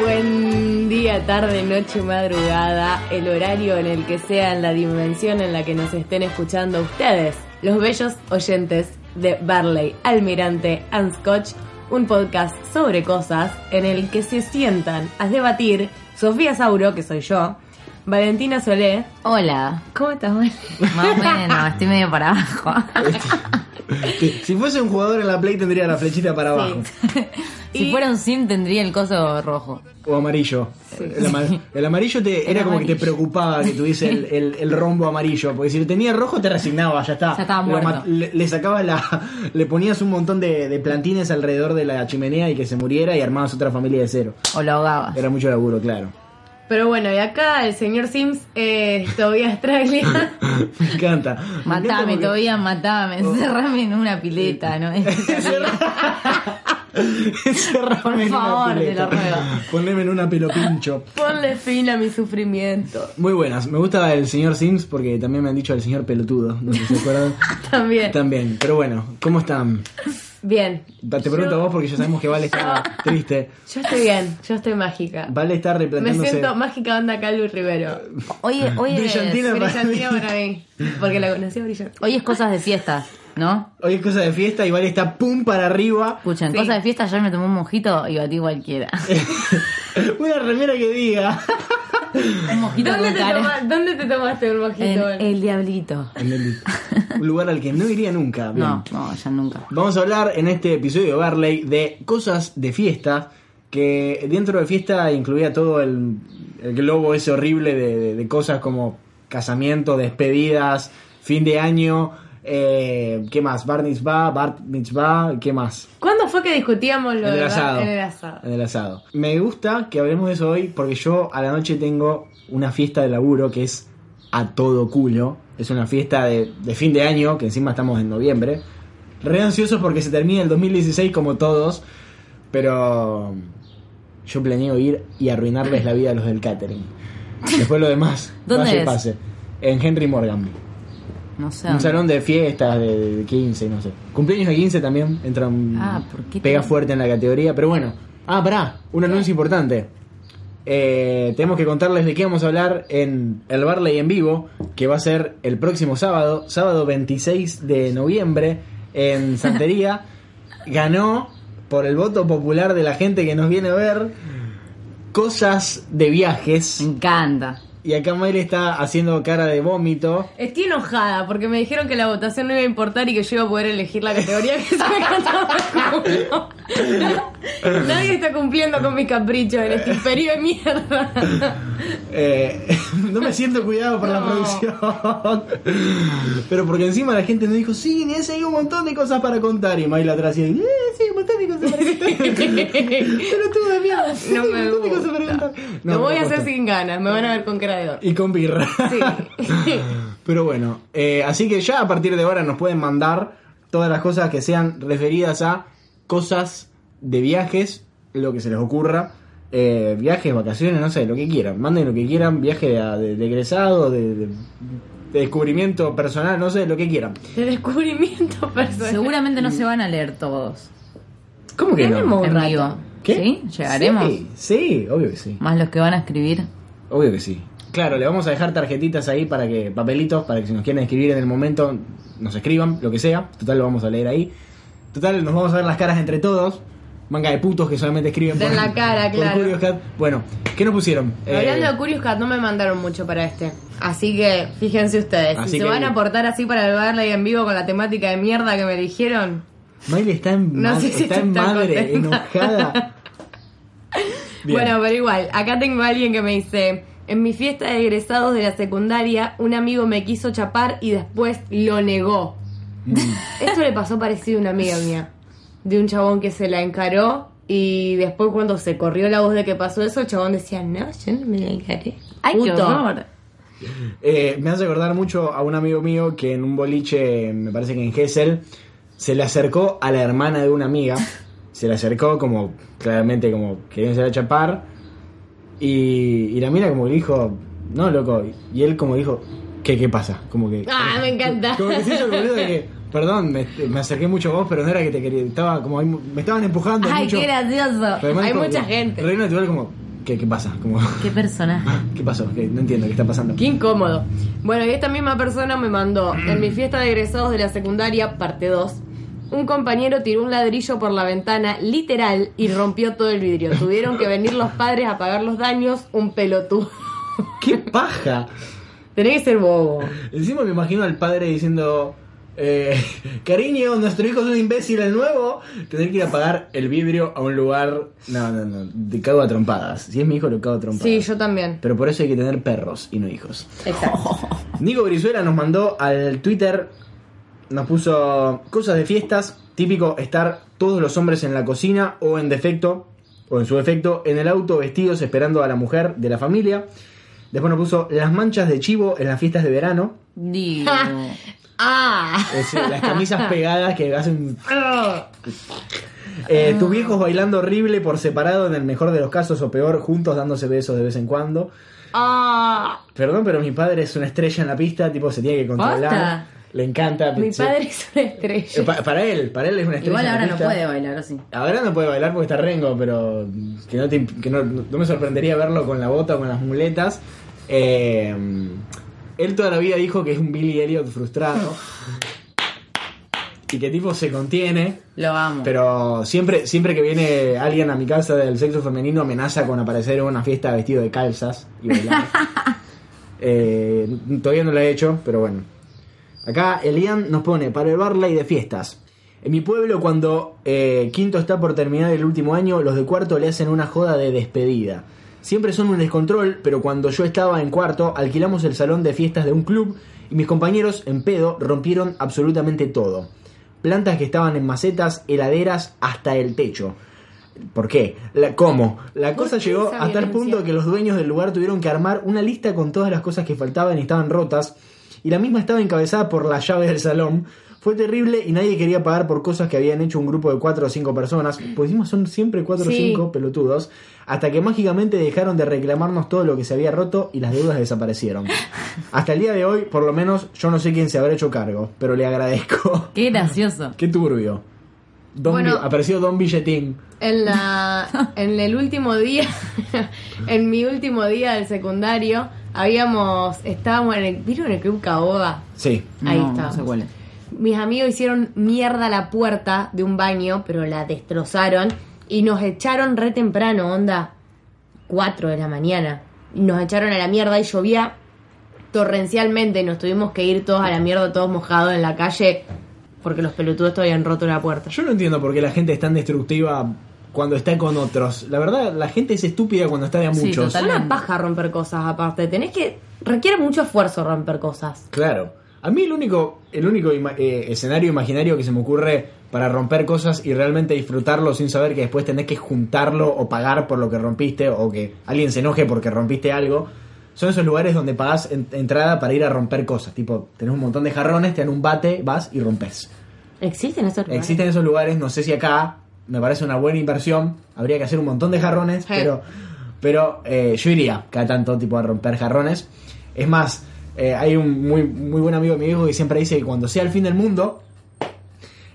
Buen día, tarde, noche, madrugada, el horario en el que sea, en la dimensión en la que nos estén escuchando ustedes, los bellos oyentes de Barley, Almirante and Scotch, un podcast sobre cosas en el que se sientan a debatir Sofía Sauro, que soy yo, Valentina Solé. Hola. ¿Cómo estás? Más o menos, estoy medio para abajo. Si fuese un jugador en la Play tendría la flechita para abajo. Si Y- fuera un sim tendría el coso rojo. O amarillo. El, ama- el amarillo te, El era como que te preocupaba que tuviese el, el- el rombo amarillo. Porque si lo tenía rojo te resignaba, ya está. Ya estaba Lo muerto. ma- le, le sacabas la. Le ponías un montón de, de plantines alrededor de la chimenea y que se muriera y armabas otra familia de cero. O lo ahogabas. Era mucho laburo, claro. Pero bueno, y acá el señor Sims eh, todavía Australia. Me encanta. Me Matame, encanta porque- todavía matame, encerrame en una pileta, ¿no? Encerrame Por en una favor, te pileta. lo ruego. Poneme en una pelo pincho. Ponle fin a mi sufrimiento. Muy buenas. Me gusta el señor Sims porque también me han dicho el señor pelotudo. No sé si se acuerdan. También. También. Pero bueno, ¿cómo están? Bien. Te pregunto a vos porque ya sabemos que Vale está triste. Yo estoy bien, yo estoy mágica. Vale está Me replanteándose. siento mágica onda Calvo Rivero. Hoy, hoy, es, Brillantina. para Brillantina mí. para mí. Porque la conocí a brillante. hoy es cosas de fiesta, ¿no? Hoy es cosa de fiesta y Vale está pum para arriba. Escuchen, Sí. cosas de fiesta, ayer me tomé un mojito y batí cualquiera. Una remera que diga. un mojito ¿Dónde con te, cara. toma- ¿Dónde te tomaste un mojito? En el diablito. En el- un lugar al que no iría nunca. Bien. No, no, ya nunca. Vamos a hablar en este episodio de Barley de cosas de fiesta. Que dentro de fiesta incluía todo el, el globo ese horrible de, de- de cosas como casamiento, despedidas, fin de año. Eh, ¿Qué más? Bar mitzvah, bar mitzvah, ¿qué más? ¿Cuándo fue que discutíamos lo En el de asado. En el asado. En el asado. Me gusta que hablemos de eso hoy porque yo a la noche tengo una fiesta de laburo que es a todo culo. Es una fiesta de, de fin de año, que encima estamos en noviembre. Re ansiosos porque se termina el 2016 como todos. Pero yo planeo ir y arruinarles la vida a los del catering. Después lo demás. ¿Dónde pase, es? pase. En Henry Morgan. No sé. Un salón de fiestas de, de 15, no sé. Cumpleaños de 15 también entra un- Ah, ¿por qué pega te- fuerte en la categoría, pero bueno. Ah, pará, un anuncio importante. Eh, tenemos que contarles de qué vamos a hablar en el Barley en vivo, que va a ser el próximo sábado, sábado 26 de noviembre, en Santería. Ganó por el voto popular de la gente que nos viene a ver cosas de viajes. Me encanta. Y acá Mayre está haciendo cara de vómito. Estoy enojada porque me dijeron que la votación no iba a importar y que yo iba a poder elegir la categoría que se me cantaba el. Nadie está cumpliendo con mis caprichos en este imperio de mierda. Eh, no me siento cuidado por la producción. Pero porque encima la gente nos dijo, sí, ese hay un montón de cosas para contar. Y Mayla atrás y, eh, sí, para contar. Pero tú sí, No me contar. No, Lo voy a no hacer sin ganas, me van a ver con cara de orto. Y con birra. Sí. Pero bueno, eh, así que ya a partir de ahora nos pueden mandar todas las cosas que sean referidas a cosas de viajes, lo que se les ocurra. Eh, viajes, vacaciones, no sé, lo que quieran. Manden lo que quieran, viaje de, de- de egresado, de, de- de descubrimiento personal, no sé, lo que quieran. De descubrimiento personal. Seguramente no se van a leer todos. ¿Cómo que Tenemos no? un En rato. vivo. ¿Qué? ¿Sí? ¿Llegaremos? Sí, sí, obvio que sí. Más los que van a escribir. Obvio que sí. Claro, le vamos a dejar tarjetitas ahí para que, papelitos, para que si nos quieren escribir en el momento, nos escriban, lo que sea. Total, lo vamos a leer ahí. Total, nos vamos a ver las caras entre todos. Manga de putos que solamente escriben Den la cara, por claro. Curious Cat. Bueno, ¿qué nos pusieron? Hablando Eh, de Curious Cat, no me mandaron mucho para este. Así que fíjense ustedes. Así si se que- van a portar así para el Barley en vivo con la temática de mierda que me dijeron, Miley está en, No ma- sé si está en madre, contenta. enojada. Bien. Bueno, pero igual, acá tengo a alguien que me dice, en mi fiesta de egresados de la secundaria, un amigo me quiso chapar y después lo negó. Mm. Esto le pasó parecido a una amiga mía, de un chabón que se la encaró y después cuando se corrió la voz de que pasó eso, el chabón decía, no, yo no me la encaré. ¡Ay, qué Puto. horror! Eh, me hace acordar mucho a un amigo mío que en un boliche, me parece que en Gessel, se le acercó a la hermana de una amiga. Se le acercó como, claramente, como queriendo a chapar. Y, y la mina como que dijo, no, loco. Y él como dijo, ¿qué, qué pasa? Como que... Ah, me encanta. Como que se hizo el boludo de que, perdón, me, me acerqué mucho a vos, pero no era que te quería, estaba como, ahí, me estaban empujando Ay, mucho. qué gracioso. Además Hay como mucha gente. re natural como, ¿qué, qué pasa? Como, ¡Qué personaje! ¿qué pasó? ¿Qué? No entiendo, ¿qué está pasando? Qué incómodo. Bueno, y esta misma persona me mandó, en mi fiesta de egresados de la secundaria, parte 2, un compañero tiró un ladrillo por la ventana, literal, y rompió todo el vidrio. Tuvieron que venir los padres a pagar los daños, un pelotudo. ¡Qué paja! Tenés que ser bobo. Encima me imagino al padre diciendo, eh, cariño, nuestro hijo es un imbécil el nuevo, tener que ir a pagar el vidrio a un lugar, no, no, no, te cago a trompadas. Si es mi hijo, lo cago a trompadas. Sí, yo también. Pero por eso hay que tener perros y no hijos. Exacto. Nico Brizuela nos mandó al Twitter, nos puso cosas de fiestas, típico estar todos los hombres en la cocina o en defecto, o en su defecto, en el auto vestidos esperando a la mujer de la familia. Después nos puso las manchas de chivo en las fiestas de verano. Digo. Ah. Es decir, las camisas pegadas que hacen... Ah. Eh, tus viejos bailando horrible por separado en el mejor de los casos o peor, juntos dándose besos de vez en cuando. Ah. Perdón, pero mi padre es una estrella en la pista, tipo se tiene que controlar. ¿Posta? Le encanta. Mi se- padre es una Eh, estrella. pa- para él, para él es una estrella. Igual ahora no puede bailar, ¿o sí? Ahora no puede bailar porque está rengo, pero que no, te- que no, no me sorprendería verlo con la bota o con las muletas. Eh, él toda la vida dijo que es un Billy Elliot frustrado. y que tipo se contiene. Lo amo. Pero siempre, siempre que viene alguien a mi casa del sexo femenino amenaza con aparecer en una fiesta vestido de calzas y bailar. Eh, todavía no lo he hecho, pero bueno. Acá Elian nos pone para el Barley de fiestas. En mi pueblo, cuando eh, quinto está por terminar el último año, los de cuarto le hacen una joda de despedida. Siempre son un descontrol, pero cuando yo estaba en cuarto, alquilamos el salón de fiestas de un club y mis compañeros, en pedo, rompieron absolutamente todo. Plantas que estaban en macetas, heladeras, hasta el techo. ¿Por qué? La, ¿Cómo? La ¿Por cosa llegó a tal punto que los dueños del lugar tuvieron que armar una lista con todas las cosas que faltaban y estaban rotas. Y la misma estaba encabezada por la llave del salón. Fue terrible y nadie quería pagar por cosas que habían hecho un grupo de cuatro o cinco personas. Pues encima son siempre cuatro o Sí. cinco pelotudos. Hasta que mágicamente dejaron de reclamarnos todo lo que se había roto y las deudas desaparecieron. Hasta el día de hoy, por lo menos, yo no sé quién se habrá hecho cargo, pero le agradezco. Qué gracioso. Qué turbio. Don Bueno. Apareció Don Billetín. En la en el último día, en mi último día del secundario, habíamos estábamos en el ¿vieron el club Caoba? Sí. Ahí no, está. No sé cuál es. Mis amigos hicieron mierda a la puerta de un baño, pero la destrozaron y nos echaron re temprano, onda 4 de la mañana. Nos echaron a la mierda y llovía torrencialmente y nos tuvimos que ir todos a la mierda, todos mojados en la calle porque los pelotudos todavía habían roto la puerta. Yo no entiendo por qué la gente es tan destructiva cuando está con otros. La verdad, la gente es estúpida cuando está de a Sí, muchos. Es total. una paja romper cosas aparte. Tenés que. Requiere mucho esfuerzo romper cosas. Claro. A mí el único, el único ima- eh, escenario imaginario que se me ocurre para romper cosas y realmente disfrutarlo sin saber que después tenés que juntarlo o pagar por lo que rompiste o que alguien se enoje porque rompiste algo, son esos lugares donde pagás en- entrada para ir a romper cosas. Tipo, tenés un montón de jarrones, te dan un bate, vas y rompes. ¿Existen esos lugares? Existen esos lugares, no sé si acá me parece una buena inversión, habría que hacer un montón de jarrones, Sí. pero, pero eh, yo iría cada tanto tipo a romper jarrones. Es más, eh, hay un muy, muy buen amigo de mi viejo que siempre dice que cuando sea el fin del mundo,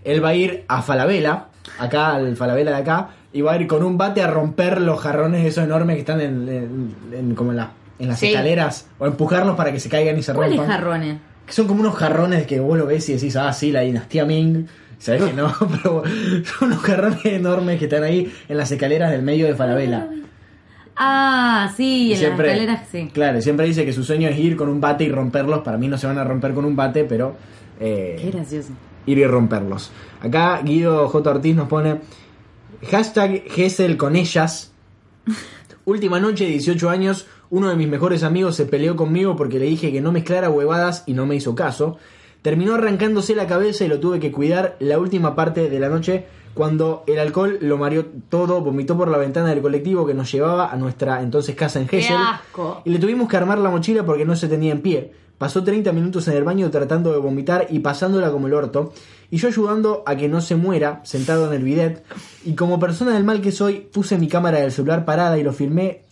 él va a ir a Falabella, acá al Falabella de acá, y va a ir con un bate a romper los jarrones esos enormes que están en, en- en- como en, la- en las Sí. escaleras, o empujarlos para que se caigan y se ¿Cuáles rompan. jarrones? Que son como unos jarrones que vos lo ves y decís, ah, sí, la dinastía Ming. Sabes que no, pero son unos jarrones enormes que están ahí en las escaleras del medio de Falabella. Ah, sí, en las escaleras, sí. Claro, siempre dice que su sueño es ir con un bate y romperlos. Para mí no se van a romper con un bate, pero eh, Qué gracioso. ir y romperlos. Acá Guido J. Ortiz nos pone hashtag Gesell con ellas. Última noche, 18 años, uno de mis mejores amigos se peleó conmigo porque le dije que no mezclara huevadas y no me hizo caso. Terminó arrancándose la cabeza y lo tuve que cuidar la última parte de la noche cuando el alcohol lo mareó todo, vomitó por la ventana del colectivo que nos llevaba a nuestra entonces casa en ¡Qué Gesell. asco! Y le tuvimos que armar la mochila porque no se tenía en pie. Pasó 30 minutos en el baño tratando de vomitar y pasándola como el orto. Y yo ayudando a que no se muera, sentado en el bidet. Y como persona del mal que soy, puse mi cámara del celular parada y lo filmé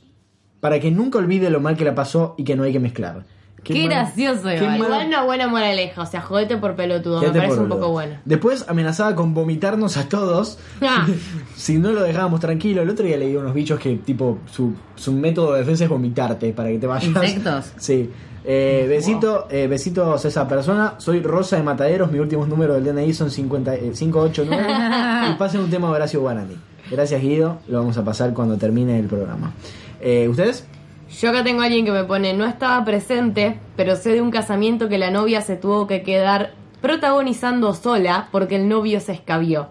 para que nunca olvide lo mal que la pasó y que no hay que mezclar. Qué, gracioso, qué igual. mal- Igual una buena moraleja, o sea, jodete por pelotudo, Quédate me parece un poco bueno. Después amenazaba con vomitarnos a todos Ah. si no lo dejábamos tranquilo. El otro día leí unos bichos que, tipo, su, su método de defensa es vomitarte para que te vayas. ¿Insectos? Sí. Eh, besito, eh, besitos a esa persona. Soy Rosa de Mataderos. Mi últimos números del DNI son 50, eh, 589. y pasen un tema de Horacio Guarani. Gracias, Guido. Lo vamos a pasar cuando termine el programa. Eh, ¿Ustedes? Yo acá tengo a alguien que me pone, no estaba presente, pero sé de un casamiento que la novia se tuvo que quedar protagonizando sola porque el novio se escabió.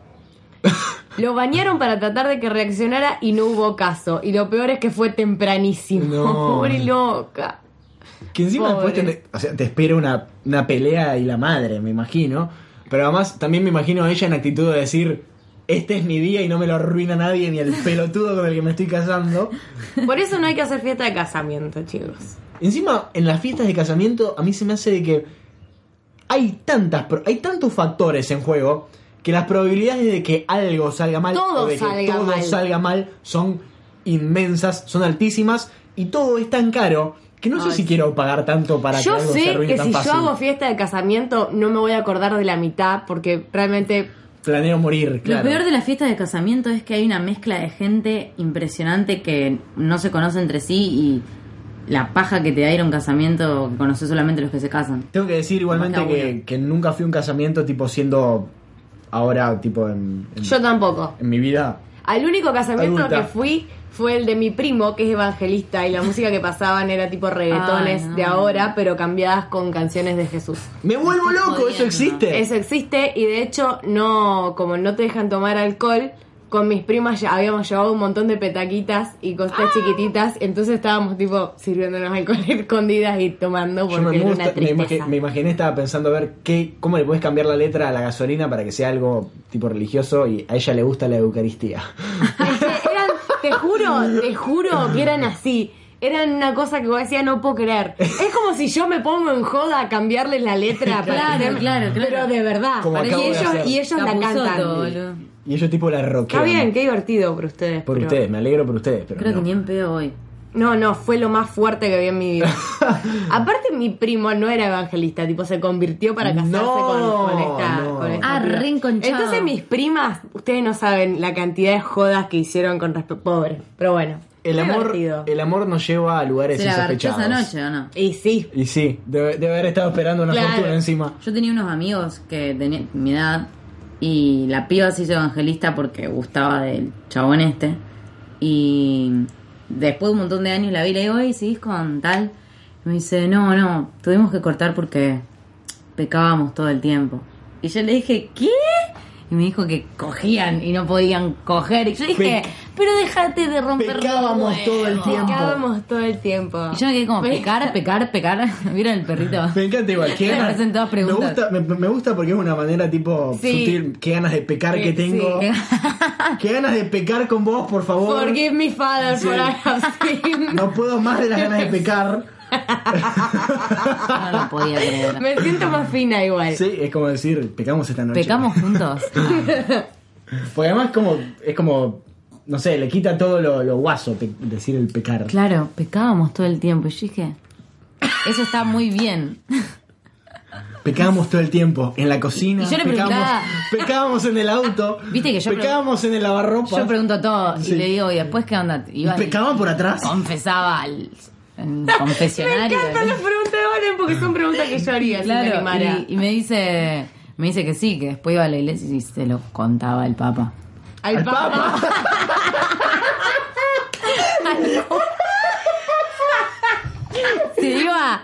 Lo bañaron para tratar de que reaccionara y no hubo caso. Y lo peor es que fue tempranísimo. No. Pobre loca. Que encima Pobre. después te, o sea, te espera una, una pelea y la madre, me imagino. Pero además también me imagino a ella en actitud de decir, este es mi día y no me lo arruina nadie, ni el pelotudo con el que me estoy casando. Por eso no hay que hacer fiesta de casamiento, chicos. Encima, en las fiestas de casamiento, a mí se me hace de que hay tantas, hay tantos factores en juego que las probabilidades de que algo salga mal Todo o de que salga todo mal. salga mal son inmensas, son altísimas y todo es tan caro que no sé si quiero pagar tanto para Yo que algo se arruine que tan si fácil. yo hago fiesta de casamiento no me voy a acordar de la mitad porque realmente Planeo morir, claro. Lo peor de las fiestas de casamiento es que hay una mezcla de gente impresionante que no se conoce entre sí y la paja que te da ir a un casamiento que conoces solamente los que se casan. Tengo que decir igualmente que, nunca fui a un casamiento tipo siendo ahora tipo en, en- yo tampoco. en mi vida. Al único casamiento Adulta. que fui fue el de mi primo, que es evangelista, y la música que pasaban era tipo reggaetones Ay, no. de ahora, pero cambiadas con canciones de Jesús. Me vuelvo loco, eso existe. Eso existe, y de hecho, no, como no te dejan tomar alcohol, con mis primas ya habíamos llevado un montón de petaquitas y cosas chiquititas, entonces estábamos tipo sirviéndonos alcohol escondidas y tomando Yo porque me, era gusta- una me, imagi- tristeza. me imaginé, estaba pensando a ver qué, cómo le puedes cambiar la letra a la gasolina para que sea algo tipo religioso y a ella le gusta la Eucaristía. Te juro, que eran así. Eran una cosa que vos decías, no puedo creer. Es como si yo me pongo en joda a cambiarle la letra. Claro, claro, claro. Pero de verdad. Como y, de ellos, hacer. y ellos la cantan. boludo. Y ellos tipo la rockean. Está bien, qué divertido por ustedes. Por pero- ustedes, me alegro por ustedes. Pero Creo no. que ni en pedo hoy. No, no, fue lo más fuerte que vi en mi vida. Aparte, mi primo no era evangelista, tipo, se convirtió para casarse No, con, con esta. no. con esta Ah, re. Entonces, mis primas, ustedes no saben la cantidad de jodas que hicieron con respecto. Pobre, pero bueno. El amor, el amor nos lleva a lugares ¿Se la insospechados. esa noche o no? Y sí, Y sí, debe, debe haber estado esperando una Claro. fortuna encima. Yo tenía unos amigos que tenían mi edad y la piba se hizo evangelista porque gustaba del chabón este. Y después de un montón de años la vi y le digo, oye, ¿seguís con tal? Y me dice, no, no, tuvimos que cortar porque pecábamos todo el tiempo. Y yo le dije, ¿qué? Y me dijo que cogían y no podían coger. Y yo dije, Pe- pero déjate de romper Pecábamos huevos". todo el tiempo. Pecábamos todo el tiempo. Y yo me quedé como, Me- pecar, pecar, pecar. ¿Vieron el perrito? Me encanta igual. qué Me ganas- parecen todas me preguntas. gusta, me, me gusta porque es una manera tipo Sí. sutil. Qué ganas de pecar que tengo. sí. Qué ganas de pecar con vos, por favor. Forgive me, Father, Sí. for I have sinned. No puedo más de las ganas de pecar. No lo podía creer. Me siento más fina igual. Sí, es como decir, pecamos esta noche. ¿Pecamos juntos? Porque además como, es como, no sé, le quita todo lo, lo guaso pe- decir el pecar. Claro, pecábamos todo el tiempo. Y yo dije, eso está muy bien. Pecábamos todo el tiempo, en la cocina. Y yo le pecábamos, preguntaba- pecábamos en el auto. Viste que yo Pecábamos en el lavarropa. Yo pregunto todo Sí. y le digo, ¿y después qué onda? ¿Y Iba y pecaban por atrás? confesaba al en Me confesionario. encantan las preguntas de Valen porque son preguntas que yo haría si me Claro, animara. y, y me dice, Me dice que sí, que después iba a la iglesia y se lo contaba el Papa. Al, Al Papa. Papa. Se iba.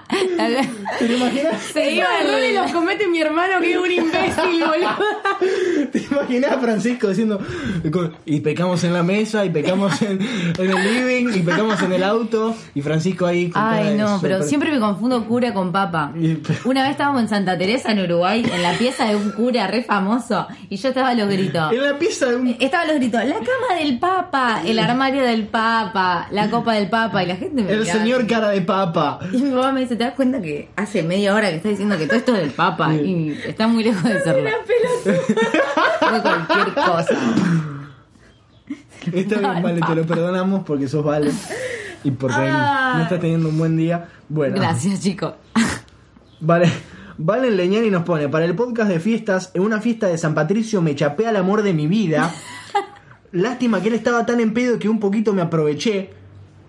¿Te lo imaginas? Se iba el- los comete mi hermano que es un imbécil, boludo. ¿Te imaginas a Francisco diciendo y pecamos en la mesa y pecamos en, en el living y pecamos en el auto y Francisco ahí con Ay, no, pero siempre me confundo cura con papa. Una vez estábamos en Santa Teresa, en Uruguay, en la pieza de un cura re famoso, y yo estaba a los gritos. en la pieza de un Estaba a los gritos, la cama del Papa, el armario del Papa, la copa del Papa, y la gente me el miraba señor cara de papa. Y mi mamá me dice, ¿te das cuenta que hace media hora que está diciendo que todo esto es del Papa? Y está muy lejos de serlo. Fue cualquier cosa. Está bien, vale, te lo perdonamos porque sos vale y porque Ah. no estás teniendo un buen día. Bueno, Gracias, chicos. Vale. Valen Leñani nos pone, para el podcast de fiestas, en una fiesta de San Patricio me chapé al amor de mi vida. Lástima que él estaba tan en pedo que un poquito me aproveché.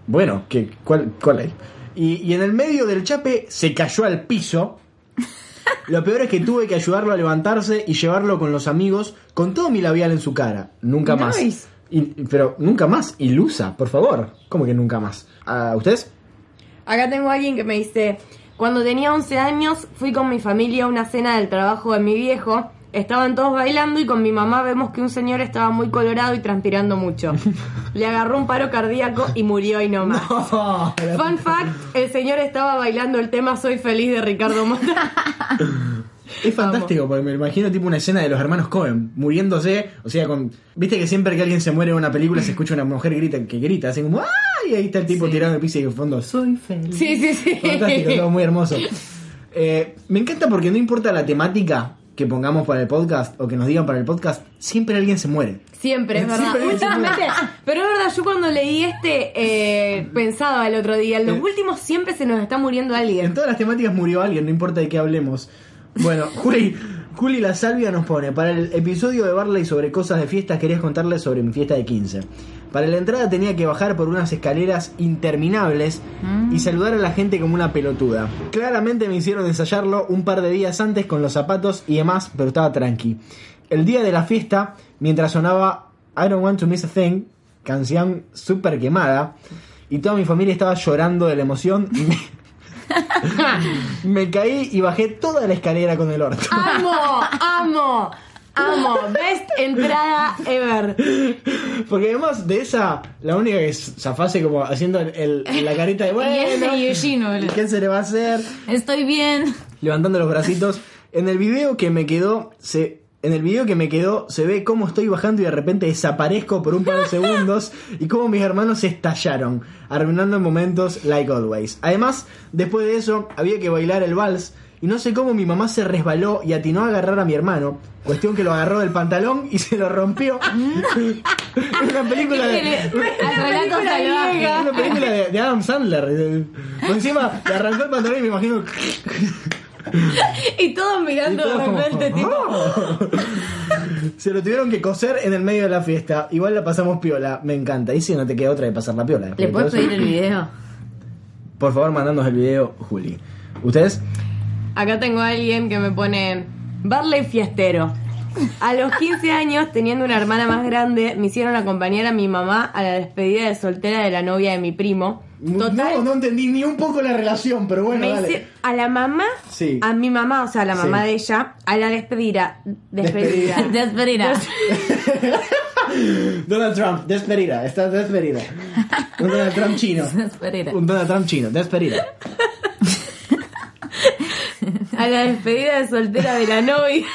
Bueno, que ¿cuál, cuál hay? Y, y en el medio del chape se cayó al piso. Lo peor es que tuve que ayudarlo a levantarse y llevarlo con los amigos con todo mi labial en su cara. Nunca más. Nice. Y- pero nunca más. Ilusa, por favor. ¿Cómo que nunca más? ¿A ustedes? Acá tengo a alguien que me dice, cuando tenía 11 años fui con mi familia a una cena del trabajo de mi viejo. Estaban todos bailando y con mi mamá vemos que un señor estaba muy colorado y transpirando mucho. Le agarró un paro cardíaco y murió y no más. Fun fact, el señor estaba bailando el tema Soy feliz de Ricardo Mota. Es fantástico, porque me imagino tipo una escena de los hermanos Cohen muriéndose, o sea, con viste que siempre que alguien se muere en una película se escucha una mujer grita que grita, así como ¡ay! Y ahí está el tipo Sí. tirado en el piso y en fondo soy feliz. Sí, sí, sí. Fantástico, todo muy hermoso. Eh, me encanta porque no importa la temática que pongamos para el podcast o que nos digan para el podcast, siempre alguien se muere. Siempre, es verdad. Últimamente, pero es verdad, yo cuando leí este eh, pensaba el otro día, en los Eh. últimos siempre se nos está muriendo alguien. En todas las temáticas murió alguien, no importa de qué hablemos. Bueno, Juli, Juli La Salvia nos pone, para el episodio de Barley sobre cosas de fiestas querías contarles sobre mi fiesta de 15. Para la entrada tenía que bajar por unas escaleras interminables y saludar a la gente como una pelotuda. Claramente me hicieron ensayarlo un par de días antes con los zapatos y demás, pero estaba tranqui. El día de la fiesta, mientras sonaba I Don't Want to Miss a Thing, canción súper quemada, y toda mi familia estaba llorando de la emoción y me, me caí y bajé toda la escalera con el orto. Amo, amo, amo. Best entrada ever. Porque además de esa, la única que zafase como haciendo el- el- la carita de bueno, Y Eugene. ¿qué se le va a hacer? Estoy bien. Levantando los bracitos. En el video que me quedó, se, en el video que me quedó, se ve cómo estoy bajando y de repente desaparezco por un par de segundos y cómo mis hermanos se estallaron, arruinando en momentos like always. Además, después de eso, había que bailar el vals y no sé cómo mi mamá se resbaló y atinó a agarrar a mi hermano. Cuestión que lo agarró del pantalón y se lo rompió. una película de. Una película de, de Adam Sandler. Por encima le arrancó el pantalón y me imagino. Y todos mirando Y todos de como, repente, tipo. "Oh". Se lo tuvieron que coser en el medio de la fiesta. Igual la pasamos piola, me encanta. Y si no te queda otra de pasar la piola. ¿Le puedes pedir el video? Por favor, mandanos el video, Juli. ¿Ustedes? Acá tengo a alguien que me pone Barley Fiestero. A los 15 años, teniendo una hermana más grande, me hicieron acompañar a mi mamá a la despedida de soltera de la novia de mi primo. Total, No, no entendí ni un poco la relación, pero bueno, me dale. hice- a la mamá, Sí. a mi mamá, o sea, a la mamá Sí. de ella, a la despedida. Despedida. Despedida. Despedida. Donald Trump, despedida. Está despedida. Un Donald Trump chino. Despedida. Un Donald Trump chino, despedida. A la despedida de soltera de la novia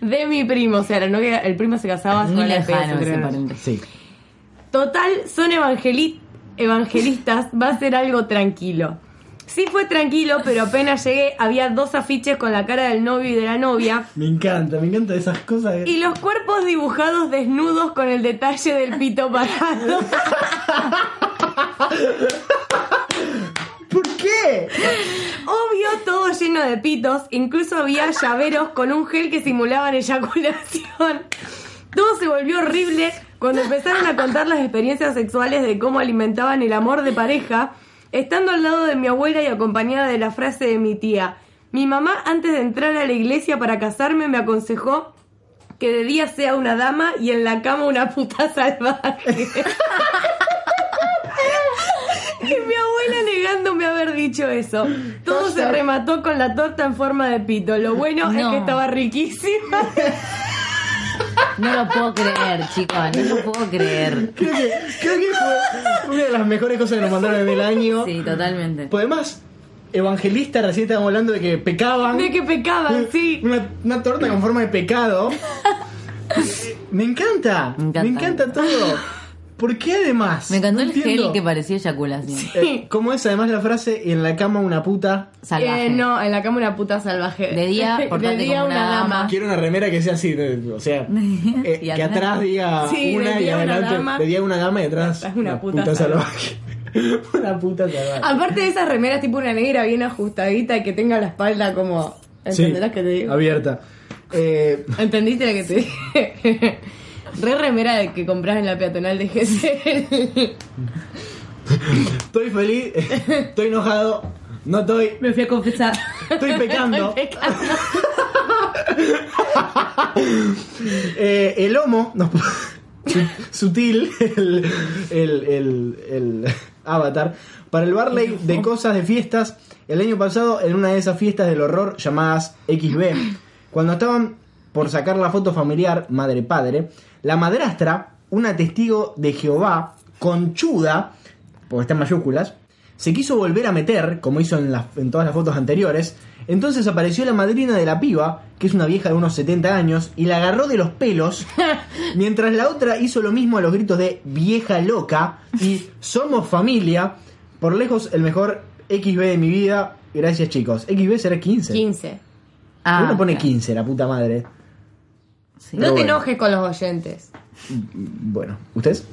de mi primo. O sea, la novia, el primo se casaba Muy con la despedida. Sí. Total, son evangeli- evangelistas, va a ser algo tranquilo. Sí fue tranquilo, pero apenas llegué había dos afiches con la cara del novio y de la novia Me encanta, me encanta esas cosas. y los cuerpos dibujados desnudos con el detalle del pito parado. ¿Por qué? De pitos, incluso había llaveros con un gel que simulaban eyaculación. Todo se volvió horrible cuando empezaron a contar las experiencias sexuales de cómo alimentaban el amor de pareja, estando al lado de mi abuela y acompañada de la frase de mi tía. Mi mamá, antes de entrar a la iglesia para casarme, me aconsejó que de día sea una dama y en la cama una puta salvaje. y mi abuela negándome haber dicho eso. Todo se remató con la torta en forma de pito. Lo bueno es que estaba riquísima. No lo puedo creer, chicos, no lo puedo creer. Creo que, creo que fue una de las mejores cosas que nos mandaron en el año. Sí, totalmente. Pues además, evangelista, recién estábamos hablando de que pecaban. De que pecaban, sí. Una, una torta con forma de pecado. Me encanta. Me encanta. Me encanta todo. ¿Por qué además? Me encantó No el gel entiendo. que parecía eyaculación. Eh, ¿Cómo es además la frase? En la cama una puta. Salvaje. Eh, no, en la cama una puta salvaje. De día, de día como una una dama. dama. Quiero una remera que sea así, de- o sea, eh, que atrás- diga Sí, una y una adelante de día una dama y atrás Es una puta salvaje. una puta salvaje. Aparte de esas remeras tipo una negra bien ajustadita y que tenga la espalda como... ¿Entenderás que te digo? abierta. Eh, ¿Entendiste lo que te dije? Re remera de que compras en la peatonal de GC. estoy feliz, estoy enojado, no estoy, Me fui a confesar. estoy pecando. Estoy pecando. Eh, el lomo, nos- su- sutil, el, el, el- el avatar, para el Barley de cosas de fiestas, el año pasado en una de esas fiestas del horror llamadas XB, cuando estaban por sacar la foto familiar madre-padre, la madrastra, una testigo de Jehová, conchuda, porque está en mayúsculas, se quiso volver a meter, como hizo en, las- en todas las fotos anteriores. Entonces apareció la madrina de la piba, que es una vieja de unos 70 años, y la agarró de los pelos, mientras la otra hizo lo mismo a los gritos de vieja loca y somos familia. Por lejos, el mejor XB de mi vida. Gracias, chicos. XB será 15. 15. Ah, Uno pone ok. 15, la puta madre. Sí. No te bueno. enojes con los oyentes. Bueno, ¿ustedes?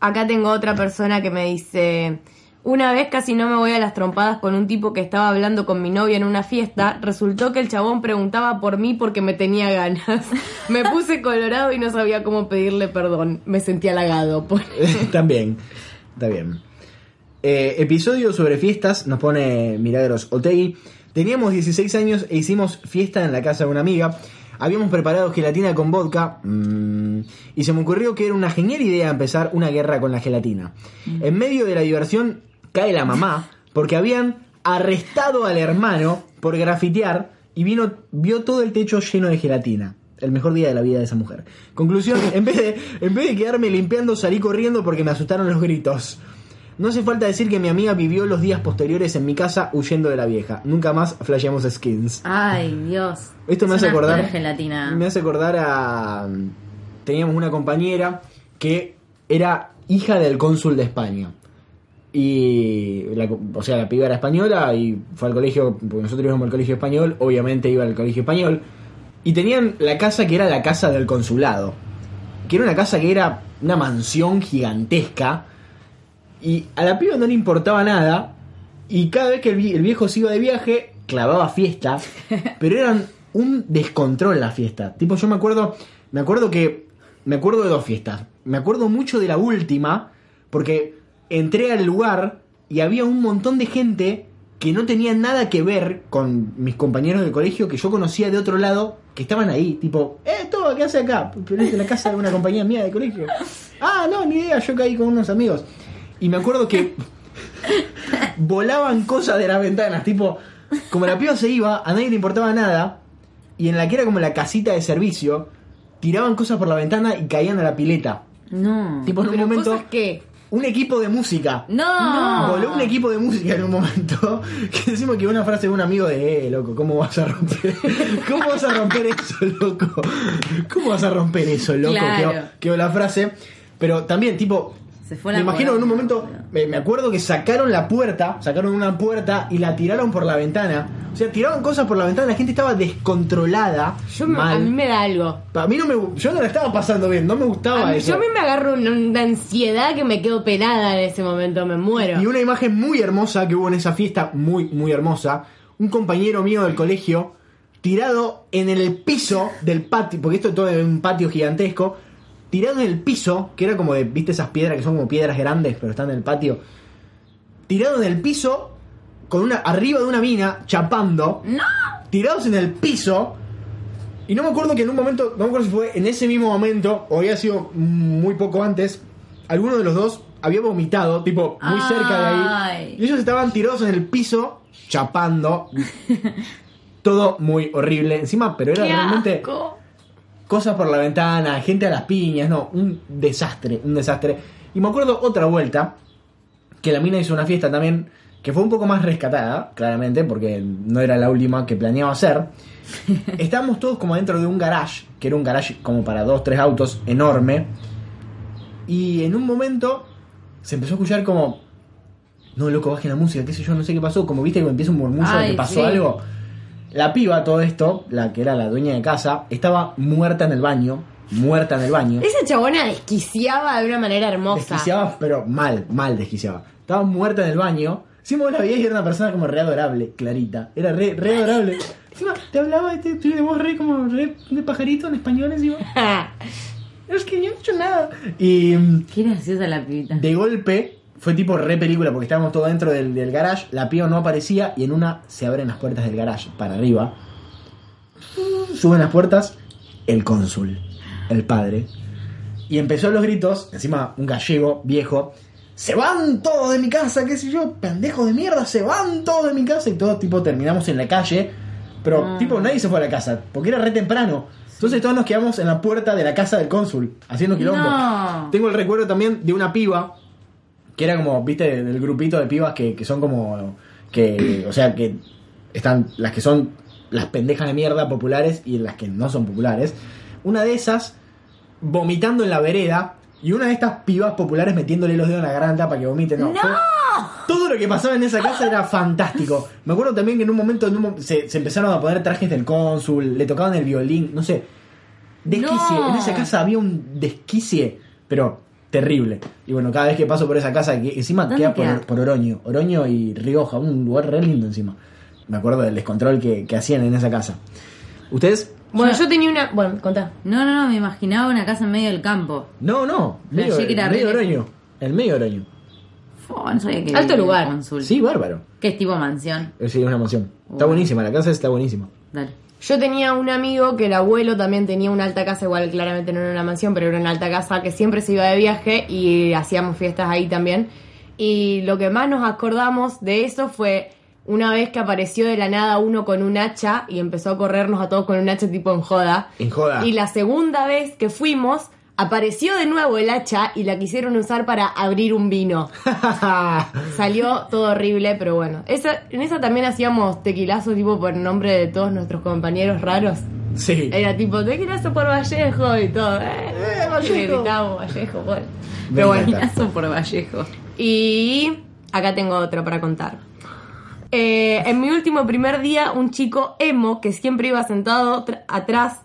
Acá tengo otra persona que me dice, una vez casi no me voy a las trompadas con un tipo que estaba hablando con mi novia en una fiesta, resultó que el chabón preguntaba por mí porque me tenía ganas. me puse colorado y no sabía cómo pedirle perdón. Me sentí halagado. Pone. También, está bien. Eh, episodio sobre fiestas, nos pone Milagros Otegi. Teníamos 16 años e hicimos fiesta en la casa de una amiga. Habíamos preparado gelatina con vodka mm, y se me ocurrió que era una genial idea empezar una guerra con la gelatina. En medio de la diversión cae la mamá porque habían arrestado al hermano por grafitear y vino, vio todo el techo lleno de gelatina. El mejor día de la vida de esa mujer. Conclusión, en vez de, en vez de quedarme limpiando salí corriendo porque me asustaron los gritos. No hace falta decir que mi amiga vivió los días posteriores en mi casa huyendo de la vieja. Nunca más flasheamos skins. Ay, Dios. Esto me Es hace acordar. gelatina. Me hace acordar a. Teníamos una compañera que era hija del cónsul de España. Y. la- o sea, la piba era española y fue al colegio. Porque nosotros íbamos al colegio español, obviamente iba al colegio español. Y tenían la casa que era la casa del consulado. Que era una casa que era una mansión gigantesca. Y a la piba no le importaba nada. Y cada vez que el, vie- el viejo se iba de viaje, clavaba fiesta. Pero eran un descontrol la fiesta. Tipo, yo me acuerdo. Me acuerdo que. Me acuerdo de dos fiestas. Me acuerdo mucho de la última. Porque entré al lugar y había un montón de gente que no tenía nada que ver con mis compañeros del colegio que yo conocía de otro lado, que estaban ahí, tipo, eh, todo, ¿qué hace acá? Pero es de la casa de una compañía mía de colegio. Ah, no, ni idea, yo caí con unos amigos. Y me acuerdo que volaban cosas de las ventanas, tipo, como la piba se iba, a nadie le importaba nada, y en la que era como la casita de servicio, tiraban cosas por la ventana y caían a la pileta. No. Tipo, en un Pero momento, cosas que... un equipo de música. No. Voló un equipo de música en un momento que decimos que una frase de un amigo de, eh, loco, ¿cómo vas a romper? ¿Cómo vas a romper eso, loco? ¿Cómo vas a romper eso, loco? Claro. Quedó la frase. Pero también, tipo, Se fue me imagino en un momento, me, me acuerdo que sacaron la puerta, sacaron una puerta y la tiraron por la ventana. O sea, tiraban cosas por la ventana, la gente estaba descontrolada. Yo, me- mal. a mí me da algo. A mí no me, yo no la estaba pasando bien, no me gustaba A mí- eso. yo a mí me agarro una, una ansiedad que me quedo pelada en ese momento, me muero. Y una imagen muy hermosa que hubo en esa fiesta, muy, muy hermosa. Un compañero mío del colegio tirado en el piso del patio, porque esto todo es un patio gigantesco, tirado en el piso, que era como de, viste esas piedras que son como piedras grandes, pero están en el patio, tirado en el piso con una arriba de una mina, chapando, ¡No! tirados en el piso. Y no me acuerdo que en un momento, no me acuerdo si fue en ese mismo momento o había sido muy poco antes, alguno de los dos había vomitado, tipo muy cerca de ahí. Y ellos estaban tirados en el piso, chapando. Todo muy horrible. Encima, pero era ¡Qué realmente asco! Cosas por la ventana, gente a las piñas, no, un desastre, un desastre. Y me acuerdo otra vuelta, que la mina hizo una fiesta también, que fue un poco más rescatada, claramente, porque no era la última que planeaba hacer. Estábamos todos como dentro de un garage, que era un garage como para dos, tres autos, enorme. Y en un momento se empezó a escuchar como, no, loco, baje la música, qué sé yo, no sé qué pasó, como viste que empieza un murmullo de que pasó sí. algo. La piba, todo esto, la que era la dueña de casa, estaba muerta en el baño, muerta en el baño. Esa chabona desquiciaba de una manera hermosa. Desquiciaba, pero mal, mal desquiciaba. Estaba muerta en el baño. Encima vos la veías y era una persona como re adorable, clarita. Era re, re adorable. Encima te hablaba y te, te de voz re como re de pajarito en español encima. Es que yo no he hecho nada. Y mm, Qué graciosa la pibita. de golpe fue tipo re película porque estábamos todos dentro del, del garage. La piba no aparecía y en una se abren las puertas del garage para arriba. Suben las puertas el cónsul, el padre. Y empezó los gritos, encima un gallego viejo. Se van todos de mi casa, qué sé yo, pendejos de mierda, se van todos de mi casa. Y todos tipo terminamos en la calle. Pero Ah. tipo nadie se fue a la casa, porque era re temprano. Entonces todos nos quedamos en la puerta de la casa del cónsul, haciendo quilombo. No. Tengo el recuerdo también de una piba, que era como, viste, del grupito de pibas que, que son como, que, o sea, que están las que son las pendejas de mierda populares y las que no son populares. Una de esas, vomitando en la vereda, y una de estas pibas populares metiéndole los dedos en la garganta para que vomite. No, todo lo que pasaba en esa casa era fantástico. Me acuerdo también que en un momento en un mo- se, se empezaron a poner trajes del cónsul, le tocaban el violín, no sé. Desquicie. No. En esa casa había un desquicie, pero terrible. Y bueno, cada vez que paso por esa casa, que encima ¿Dónde queda por, queda? por Oroño, Oroño y Rioja, un lugar re lindo encima. Me acuerdo del descontrol que, que hacían en esa casa. ¿Ustedes? Bueno, yo tenía una. Bueno, contá. No, no, no, me imaginaba una casa en medio del campo. No, no, medio, que era medio Oroño. El medio Oroño. Fua, no sabía que Alto lugar. Sí, bárbaro. Que es tipo mansión. Eh, Sí, es una emoción. Está buenísima, la casa está buenísima. Dale. Yo tenía un amigo que el abuelo también tenía una alta casa, igual claramente no era una mansión, pero era una alta casa que siempre se iba de viaje y hacíamos fiestas ahí también. Y lo que más nos acordamos de eso fue una vez que apareció de la nada uno con un hacha y empezó a corrernos a todos con un hacha tipo en joda. En joda. Y la segunda vez que fuimos, apareció de nuevo el hacha y la quisieron usar para abrir un vino. Salió todo horrible, pero bueno. Esa, en esa también hacíamos tequilazo tipo por nombre de todos nuestros compañeros raros. sí. Era tipo tequilazo por Vallejo y todo. Eh, Eh, Vallejo. Gritábamos Vallejo. Me Pero bueno. Paso por Vallejo. Y acá tengo otra para contar. Eh, en mi último primer día, un chico emo que siempre iba sentado atrás,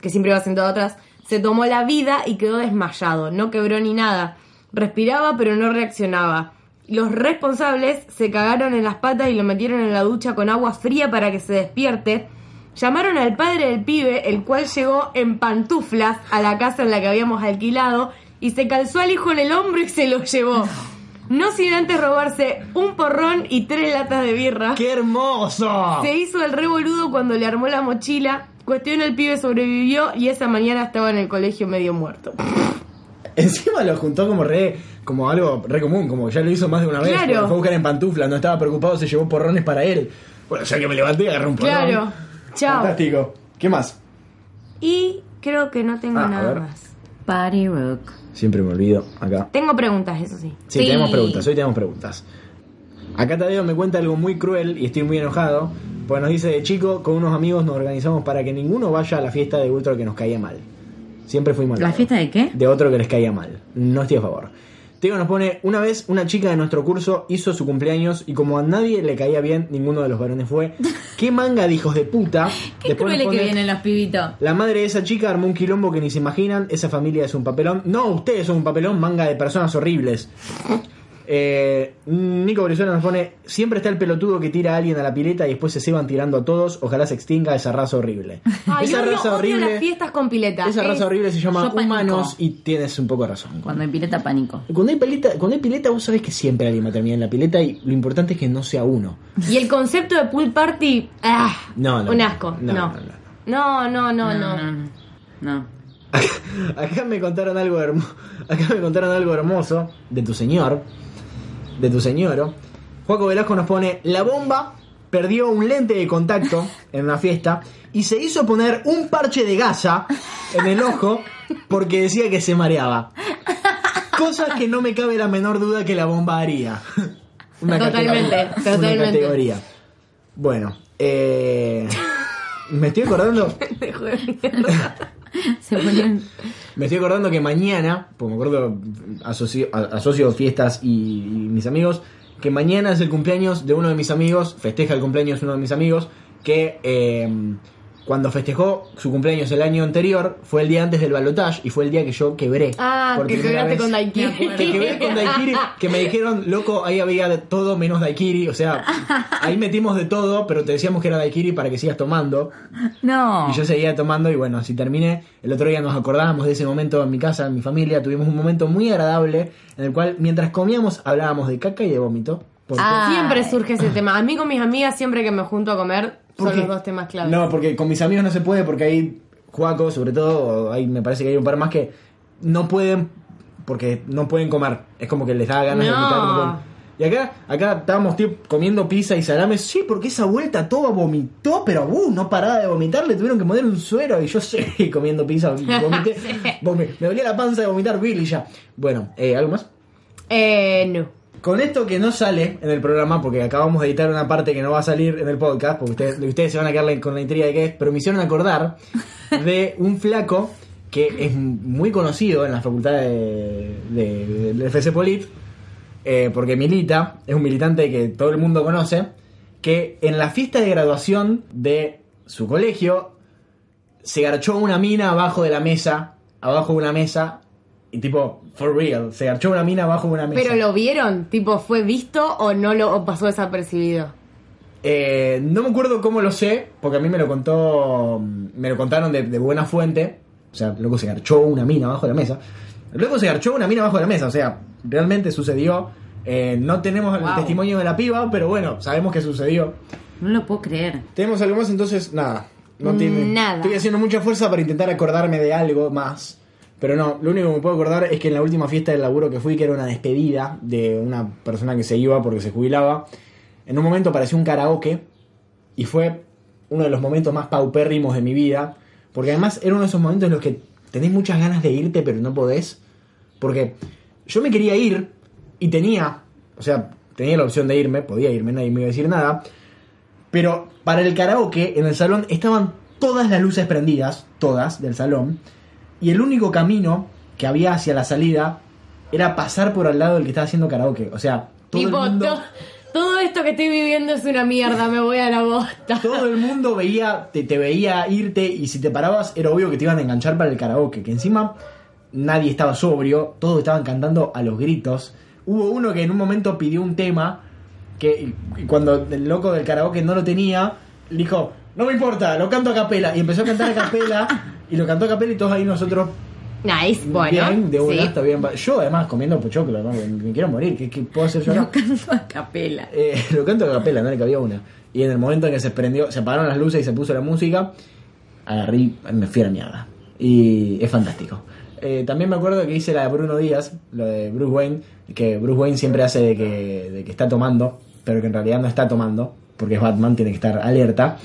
que siempre iba sentado atrás, se tomó la vida y quedó desmayado. No quebró ni nada. Respiraba pero no reaccionaba. Los responsables se cagaron en las patas y lo metieron en la ducha con agua fría para que se despierte. Llamaron al padre del pibe, el cual llegó en pantuflas a la casa en la que habíamos alquilado y se calzó al hijo en el hombro y se lo llevó. No sin antes robarse un porrón y tres latas de birra. ¡Qué hermoso! Se hizo el revoludo cuando le armó la mochila. Cuestión el pibe sobrevivió y esa mañana estaba en el colegio medio muerto. Encima lo juntó como re, como algo re común, como ya lo hizo más de una vez. Claro. Fue a buscar en pantuflas, no estaba preocupado, se llevó porrones para él. Bueno, ya que me levanté y agarré un porrón. Claro. Chao. Fantástico. ¿Qué más? Y creo que no tengo Ah, nada más. Party Rock. Siempre me olvido, acá. Tengo preguntas, eso sí. Sí, tenemos preguntas, hoy tenemos preguntas. Acá Tadeo me cuenta algo muy cruel y estoy muy enojado. Porque nos dice de chico, con unos amigos nos organizamos para que ninguno vaya a la fiesta de otro que nos caía mal. Siempre fui mal. ¿La fiesta de qué? de otro que les caía mal. No estoy a favor. Teo nos pone, una vez una chica de nuestro curso hizo su cumpleaños y como a nadie le caía bien, ninguno de los varones fue. ¿Qué manga de hijos de puta? Qué Después nos crueles que vienen los pibitos. La madre de esa chica armó un quilombo que ni se imaginan, esa familia es un papelón. No, ustedes son un papelón, manga de personas horribles. Eh, Nico Brizuela nos pone: Siempre está el pelotudo que tira a alguien a la pileta y después se se van tirando a todos. Ojalá se extinga esa raza horrible. Ay, esa odio, raza odio horrible. las fiestas con pileta. Esa Es- raza horrible se llama humanos y tienes un poco de razón. Cuando hay pileta, pánico. Cuando hay, pileta, cuando hay pileta, vos sabés que siempre alguien va a terminar en la pileta y lo importante es que no sea uno. Y el concepto de pool party, ah, No, no, un asco. No, No, no, no. no, no, no, no. no. no. No. Acá me contaron algo hermoso. Acá me contaron algo hermoso de tu señor. De tu señor. Juaco Velasco nos pone: La bomba perdió un lente de contacto en una fiesta y se hizo poner un parche de gasa en el ojo porque decía que se mareaba. Cosas que no me cabe la menor duda que la bomba haría. Una Totalmente, categoría. Una totalmente. categoría. Bueno, eh, me estoy acordando. Se ponían. Me estoy acordando que mañana, pues me acuerdo, asocio, asocio fiestas y, mis amigos, que mañana es el cumpleaños de uno de mis amigos, festeja el cumpleaños uno de mis amigos, que eh, cuando festejó su cumpleaños el año anterior, fue el día antes del balotage y fue el día que yo quebré. Ah, por que quebraste con Daiquiri. Que quebré con Daiquiri, que me dijeron, loco, ahí había de todo menos Daiquiri, o sea, ahí metimos de todo, pero te decíamos que era Daiquiri para que sigas tomando. No. Y yo seguía tomando y bueno, así terminé. El otro día nos acordábamos de ese momento en mi casa, en mi familia. Tuvimos un momento muy agradable en el cual mientras comíamos hablábamos de caca y de vómito. Porque- Ah. Siempre surge ese tema. A mí con mis amigas, siempre que me junto a comer, son porque- los dos temas claves. No, porque con mis amigos no se puede porque hay Juaco, sobre todo, hay, me parece que hay un par más que no pueden porque no pueden comer. Es como que les da ganas de vomitar. no. Y acá, acá estábamos tío, comiendo pizza y salames. Sí, porque esa vuelta toda vomitó, pero uh, no paraba de vomitar. Le tuvieron que poner un suero y yo seguí comiendo pizza. Vomité, vomi- me dolía la panza de vomitar Billy ya. Bueno, eh, ¿algo más? Eh, no. Con esto que no sale en el programa, porque acabamos de editar una parte que no va a salir en el podcast, porque ustedes, ustedes se van a quedar con la intriga de qué es, pero me hicieron acordar de un flaco que es muy conocido en la facultad de, de- FC Polit, eh, porque milita, es un militante que todo el mundo conoce, que en la fiesta de graduación de su colegio se garchó una mina abajo de la mesa, abajo de una mesa, y tipo, for real, se garchó una mina abajo de una mesa. Pero lo vieron, tipo, ¿fue visto o no lo o pasó desapercibido? Eh, no me acuerdo cómo lo sé, porque a mí me lo contó, me lo contaron de, de buena fuente. O sea, loco se garchó una mina abajo de la mesa. Loco se garchó una mina abajo de la mesa, o sea, realmente sucedió. Eh, no tenemos el testimonio de la piba, pero bueno, sabemos que sucedió. No lo puedo creer. ¿Tenemos algo más? Entonces, nada. No tiene, Nada. Estoy haciendo mucha fuerza para intentar acordarme de algo más. Pero no, lo único que me puedo acordar es que en la última fiesta del laburo que fui, que era una despedida de una persona que se iba porque se jubilaba, en un momento apareció un karaoke y fue uno de los momentos más paupérrimos de mi vida. Porque además era uno de esos momentos en los que tenés muchas ganas de irte, pero no podés. Porque yo me quería ir y tenía, o sea, tenía la opción de irme, podía irme, nadie me iba a decir nada. Pero para el karaoke en el salón estaban todas las luces prendidas, todas del salón, y el único camino que había hacia la salida era pasar por al lado del que estaba haciendo karaoke. O sea, todo tipo, el mundo, to- todo esto que estoy viviendo es una mierda, me voy a la bosta. todo el mundo veía, te, te veía irte y si te parabas era obvio que te iban a enganchar para el karaoke, que encima nadie estaba sobrio, todos estaban cantando a los gritos. Hubo uno que en un momento pidió un tema que cuando el loco del karaoke no lo tenía, dijo, no me importa, lo canto a capela. Y empezó a cantar a capela y lo cantó a capela y todos ahí nosotros, Nice, bueno. de sí. está bien. Yo además comiendo pochoclo, ¿no? me, me quiero morir, ¿qué, qué puedo hacer yo? Lo canto a capela. Eh, lo canto a capela, no le cabía una. Y en el momento en que se prendió, se apagaron las luces y se puso la música, agarré me fui a la mierda. Y es fantástico. Eh, también me acuerdo que hice la de Bruno Díaz, lo de Bruce Wayne, que Bruce Wayne siempre hace de que, de que está tomando, pero que en realidad no está tomando, porque es Batman, tiene que estar alerta.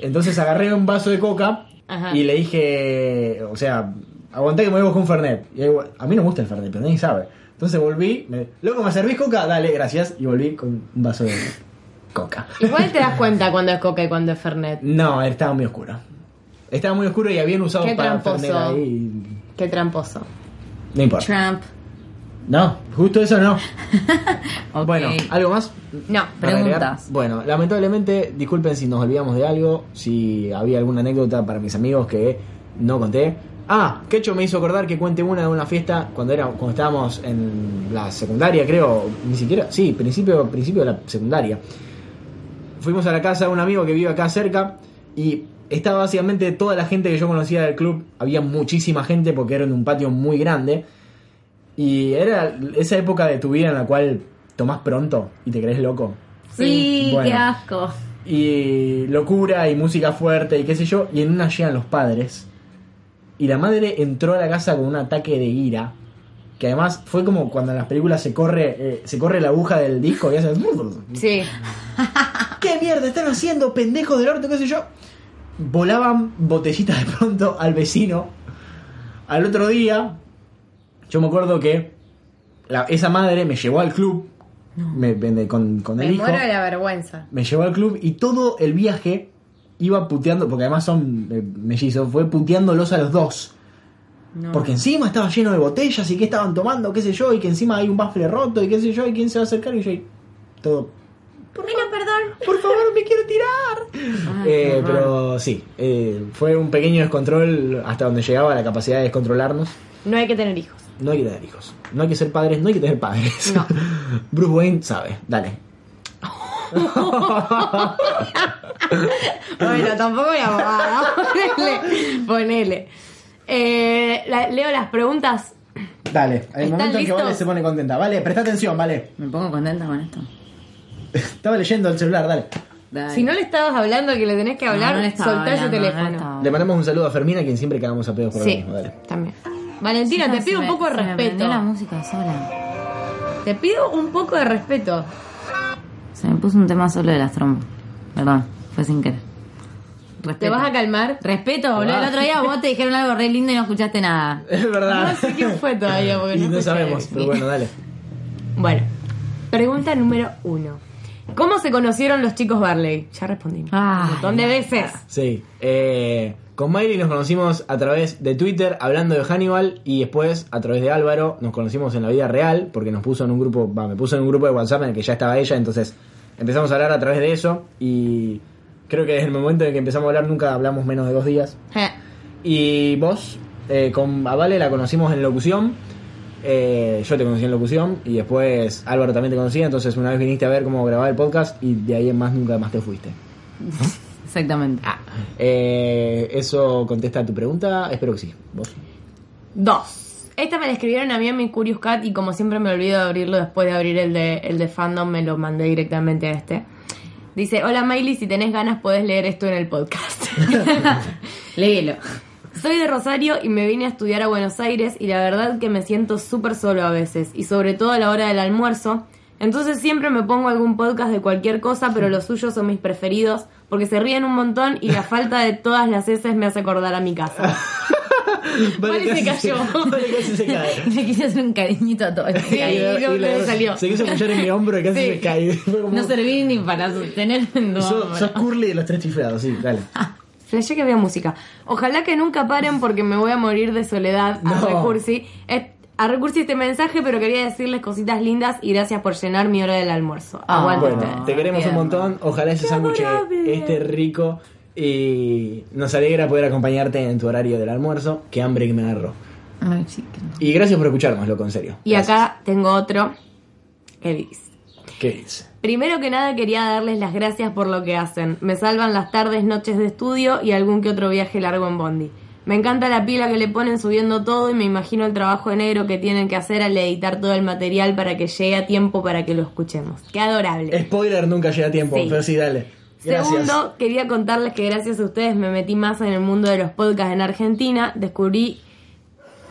Entonces agarré un vaso de coca Ajá. y le dije, o sea, aguanté que me voy a buscar un Fernet. Y ahí, a mí no me gusta el Fernet, pero nadie sabe. Entonces volví, me, loco, ¿me servís coca? Dale, gracias. Y volví con un vaso de coca. Igual te das cuenta cuando es coca y cuando es Fernet. No, estaba muy oscuro. Estaba muy oscuro y habían usado Qué para tramposo. Fernet ahí. Qué tramposo. No importa. Trump. No, justo eso no. Bueno, ¿algo más? No. Preguntas. Bueno, lamentablemente, disculpen si nos olvidamos de algo, si había alguna anécdota para mis amigos que no conté. Ah, Quecho me hizo acordar que cuente una de una fiesta cuando era cuando estábamos en la secundaria, creo, ni siquiera, sí, principio principio de la secundaria. Fuimos a la casa de un amigo que vive acá cerca y estaba básicamente toda la gente que yo conocía del club, había muchísima gente porque era en un patio muy grande y era esa época de tu vida en la cual tomás pronto y te crees loco. Sí, Bueno. qué asco. y locura y música fuerte y qué sé yo, y en una llegan los padres. Y la madre entró a la casa con un ataque de ira, que además fue como cuando en las películas se corre eh, se corre la aguja del disco y hace Sí. ¿Qué mierda están haciendo, pendejos del orto, qué sé yo? Volaban botellitas de pronto al vecino. Al otro día, yo me acuerdo que la- esa madre me llevó al club me, me- con, con el Me hijo muero de la vergüenza. me llevó al club y todo el viaje iba puteando, porque además son eh, mellizos, fue puteándolos a los dos. No. Porque encima estaba lleno de botellas y que estaban tomando, qué sé yo, y que encima hay un bafle roto y qué sé yo, y quién se va a acercar y yo ahí, todo. Perdón. Por favor, me quiero tirar. Ay, Eh, qué horror. pero sí, eh, fue un pequeño descontrol hasta donde llegaba la capacidad de descontrolarnos. No hay que tener hijos. No hay que tener hijos, no hay que ser padres, no hay que tener padres. No. Bruce Wayne sabe, dale. Bueno, tampoco mi abogada. Ponele. Ponele. Eh, la- leo las preguntas. Dale, ¿Están momento en que? Vale se pone contenta. Vale, presta atención, vale. Me pongo contenta con esto. Estaba leyendo el celular, dale. Dale. Si no le estabas hablando que le tenés que hablar, No, no le soltá ese hablando, no le teléfono. Le mandamos un saludo a Fermina, quien siempre cagamos a pedos por lo sí, mismo, dale. también. Valentina, te pido un poco de respeto. la música sola. Te pido un poco de respeto. Se me puso un tema solo de las trombas. Perdón, fue sin querer. ¿Te Respeto. vas a calmar? Respeto, boludo. El otro día vos te dijeron algo re lindo y no escuchaste nada. Es verdad. No sé quién fue todavía porque y no, no sabemos, pero bueno, dale. Bueno, pregunta número uno. ¿Cómo se conocieron los chicos Barley? Ya respondimos. Ay, un montón de veces. Sí. Eh, con Miley nos conocimos a través de Twitter hablando de Hannibal y después a través de Álvaro nos conocimos en la vida real porque nos puso en un grupo, me puso en un grupo de WhatsApp en el que ya estaba ella, entonces empezamos a hablar a través de eso y creo que desde el momento en que empezamos a hablar nunca hablamos menos de dos días. Eh, Y vos, eh, con a Vale la conocimos en locución. eh, yo te conocí en locución y después Álvaro también te conocía. Entonces, una vez viniste a ver cómo grababa el podcast y de ahí en más nunca más te fuiste. Exactamente. Eh, ¿Eso contesta a tu pregunta? Espero que sí. ¿Vos? dos. Esta me la escribieron a mí en mi Curious Cat y como siempre me olvido de abrirlo después de abrir el de, el de fandom, me lo mandé directamente a este. Dice, hola Miley, si tenés ganas podés leer esto en el podcast. Léelo. Soy de Rosario y me vine a estudiar a Buenos Aires y la verdad que me siento súper solo a veces y sobre todo a la hora del almuerzo. Entonces siempre me pongo algún podcast de cualquier cosa, pero los suyos son mis preferidos porque se ríen un montón y la falta de todas las heces me hace acordar a mi casa. Vale, se casi cayó. Vale, casi se cae. Le quise hacer un cariñito a todo Sí, no, Y la- le salió. Se quiso apoyar en mi hombro y casi Sí. se cae. Fue como- No serví ni para sostener en Sos, sos Curly de los tres chiflados, sí, dale. Flashé que había música. Ojalá que nunca paren porque me voy a morir de soledad a No. Recursi. Es- a Recursi este mensaje, pero quería decirles cositas lindas y gracias por llenar mi hora del almuerzo. Ah, Aguante Bueno, ustedes. te queremos un montón. Ojalá ese sándwich esté rico. Y nos alegra poder acompañarte en tu horario del almuerzo. Qué hambre que me agarró. Ay, chica. Y gracias por escucharnos, loco, en serio. Y acá tengo otro que dice. ¿Qué dice? Primero que nada quería darles las gracias por lo que hacen. Me salvan las tardes, noches de estudio y algún que otro viaje largo en Bondi. Me encanta la pila que le ponen subiendo todo y me imagino el trabajo de negro que tienen que hacer al editar todo el material para que llegue a tiempo para que lo escuchemos. Qué adorable. Spoiler, nunca llega a tiempo, Sí. pero sí, dale. Gracias. Segundo, quería contarles que gracias a ustedes me metí más en el mundo de los podcasts en Argentina, descubrí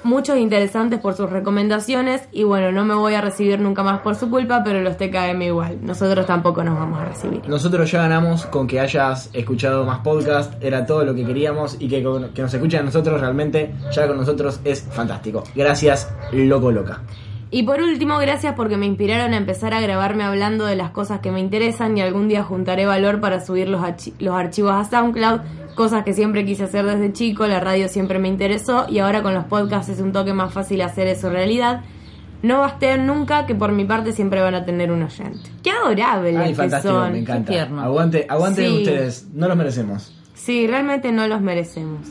muchos interesantes por sus recomendaciones y bueno, no me voy a recibir nunca más por su culpa, pero los TKM igual. Nosotros tampoco nos vamos a recibir. Nosotros ya ganamos con que hayas escuchado más podcast, era todo lo que queríamos y que, con- que nos escuchen a nosotros realmente, ya con nosotros es fantástico. Gracias, loco loca. Y por último, gracias porque me inspiraron a empezar a grabarme hablando de las cosas que me interesan y algún día juntaré valor para subir los, los archivos a SoundCloud, cosas que siempre quise hacer desde chico, la radio siempre me interesó y ahora con los podcasts es un toque más fácil hacer eso realidad. No basteen nunca que por mi parte siempre van a tener un oyente. Qué adorables Ay, que fantástico, son. me encanta. tierno. Aguante, aguante Sí. ustedes, no los merecemos. Sí, realmente no los merecemos.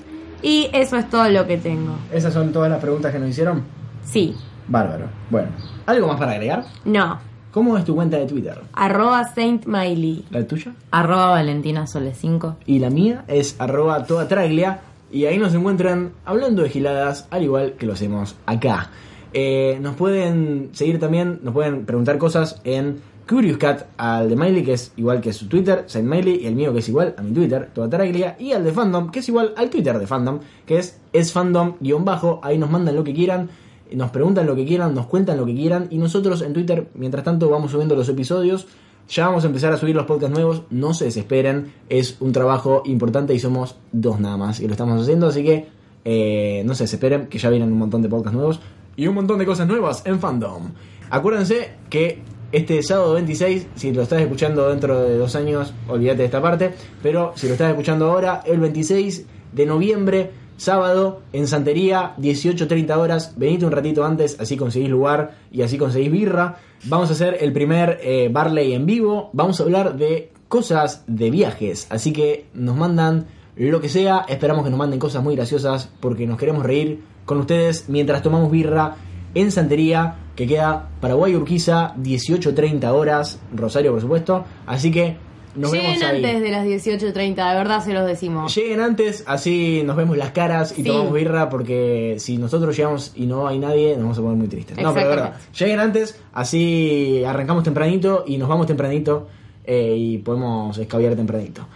Y eso es todo lo que tengo. Esas son todas las preguntas que nos hicieron. Sí, Bárbaro. Bueno, ¿algo más para agregar? no. ¿Cómo es tu cuenta de Twitter? Arroba Saint Miley. ¿La tuya? Arroba Valentina Sole 5. Y la mía es arroba toda traglia. Y ahí nos encuentran hablando de giladas, al igual que lo hacemos acá. Eh, nos pueden seguir también, nos pueden preguntar cosas en Curious Cat, al de Miley, que es igual que su Twitter, Saint Miley, y el mío, que es igual a mi Twitter, toda. Y al de Fandom, que es igual al Twitter de Fandom, que es esfandom-bajo. Ahí nos mandan lo que quieran. Nos preguntan lo que quieran, nos cuentan lo que quieran y nosotros en Twitter, mientras tanto, vamos subiendo los episodios. Ya vamos a empezar a subir los podcasts nuevos, no se desesperen, es un trabajo importante y somos dos nada más y lo estamos haciendo, así que eh, no se desesperen, que ya vienen un montón de podcasts nuevos y un montón de cosas nuevas en fandom. Acuérdense que este sábado 26, si lo estás escuchando dentro de dos años, olvídate de esta parte, pero si lo estás escuchando ahora, el 26 de noviembre, sábado, en Santería, 18.30 horas, venite un ratito antes, así conseguís lugar y así conseguís birra. Vamos a hacer el primer eh, Barley en vivo, vamos a hablar de cosas de viajes, así que nos mandan lo que sea, esperamos que nos manden cosas muy graciosas porque nos queremos reír con ustedes mientras tomamos birra en Santería, que queda Paraguay Urquiza, 18.30 horas, Rosario por supuesto, así que nos Lleguen vemos ahí. antes de las 18.30, de verdad se los decimos. Lleguen antes, así nos vemos las caras y Sí. tomamos birra, porque si nosotros llegamos y no hay nadie, nos vamos a poner muy tristes. No, pero de verdad, lleguen antes, así arrancamos tempranito y nos vamos tempranito eh, y podemos escabiar tempranito.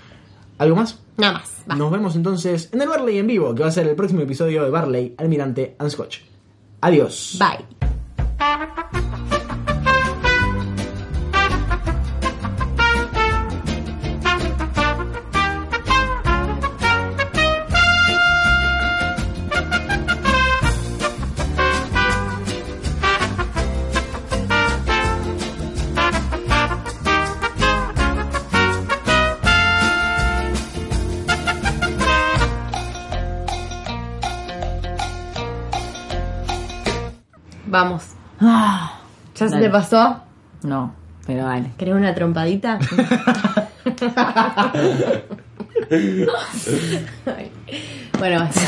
¿Algo más? Nada más. va. Nos vemos entonces en el Barley en vivo, que va a ser el próximo episodio de Barley, Almirante and Scotch. Adiós. Bye. Vamos. Ah, ¿Ya se te pasó? no, pero vale. ¿Querés una trompadita? Bueno, basta.